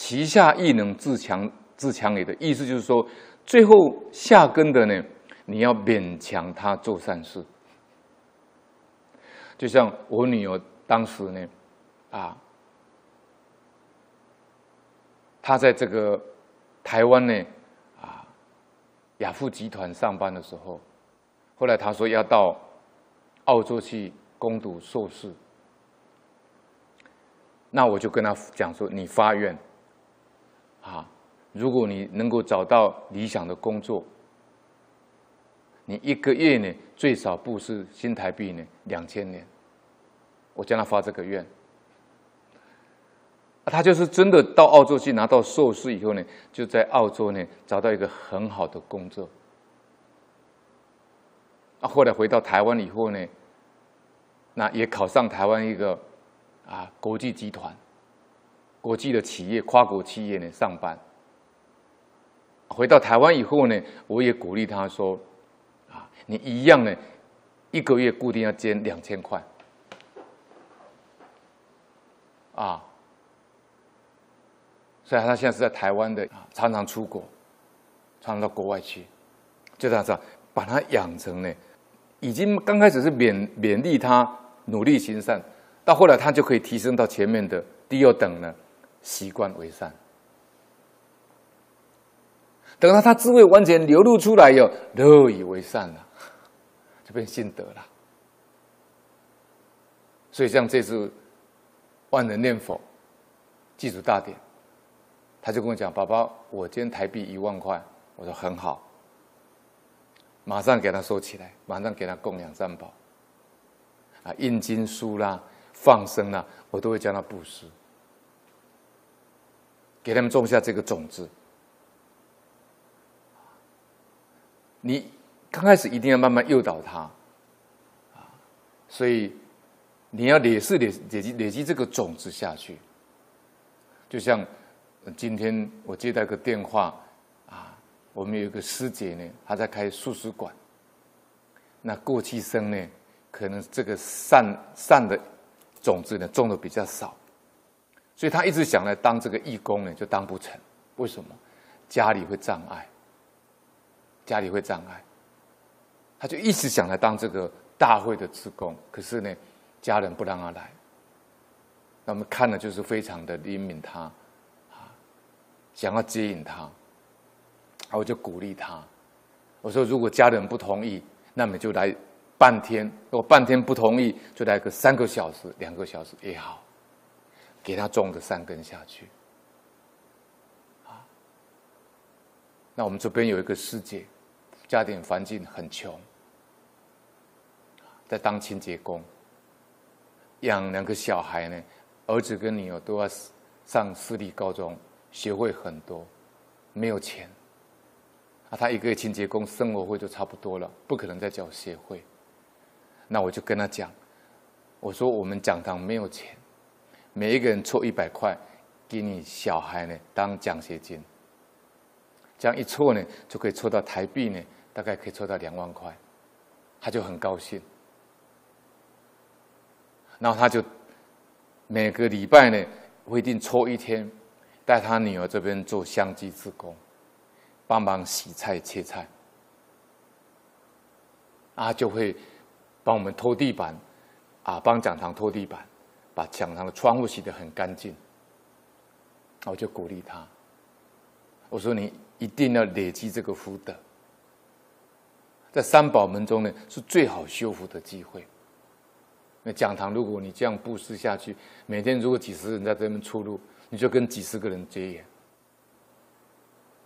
其下亦能自强自强也的意思就是说，最后下根的呢，你要勉强他做善事。就像我女儿当时呢，啊，她在这个台湾呢，啊，雅富集团上班的时候，后来她说要到澳洲去攻读硕士，那我就跟她讲说，你发愿。啊，如果你能够找到理想的工作，你一个月呢最少布施新台币呢两千年，我叫他发这个愿。他就是真的到澳洲去拿到硕士以后呢，就在澳洲呢找到一个很好的工作。啊，后来回到台湾以后呢，那也考上台湾一个啊国际集团。国际的企业、跨国企业呢上班，回到台湾以后呢，我也鼓励他说：“啊，你一样呢，一个月固定要捐两千块，啊，所以他现在是在台湾的，常常出国，常常到国外去，就这样子把他养成呢，已经刚开始是勉勉励他努力行善，到后来他就可以提升到前面的第二等了。”习惯为善，等到他智慧完全流露出来以后，乐以为善了，就变心得了。所以像这次万人念佛祭祖大典，他就跟我讲：“爸爸，我今天台币一万块。”我说：“很好。”马上给他收起来，马上给他供养三宝，啊，印经书啦、放生啦，我都会叫他布施。给他们种下这个种子。你刚开始一定要慢慢诱导他，啊，所以你要累是累累积累积这个种子下去。就像今天我接到一个电话，啊，我们有一个师姐呢，她在开素食馆。那过去生呢，可能这个善善的种子呢种的比较少。所以他一直想来当这个义工呢，就当不成。为什么？家里会障碍，家里会障碍。他就一直想来当这个大会的职工，可是呢，家人不让他来。那么看了就是非常的怜悯他，啊，想要接引他，我就鼓励他。我说，如果家人不同意，那么就来半天；如果半天不同意，就来个三个小时、两个小时也好。给他种个善根下去，啊，那我们这边有一个师姐，家庭环境很穷，在当清洁工，养两个小孩呢，儿子跟女儿都要上私立高中，学费很多，没有钱，啊，他一个月清洁工生活费就差不多了，不可能再缴学费，那我就跟他讲，我说我们讲堂没有钱。每一个人凑一百块，给你小孩呢当奖学金，这样一凑呢就可以凑到台币呢，大概可以凑到两万块，他就很高兴。然后他就每个礼拜呢，我一定抽一天，带他女儿这边做相机之工，帮忙洗菜切菜，啊，就会帮我们拖地板，啊，帮讲堂拖地板。把讲堂的窗户洗得很干净，我就鼓励他。我说：“你一定要累积这个福德，在三宝门中呢，是最好修福的机会。那讲堂，如果你这样布施下去，每天如果几十人在这边出入，你就跟几十个人结缘，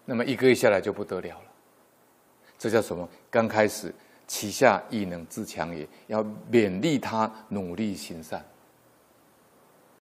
那么一个月下来就不得了了。这叫什么？刚开始，其下亦能自强也，要勉励他努力行善。”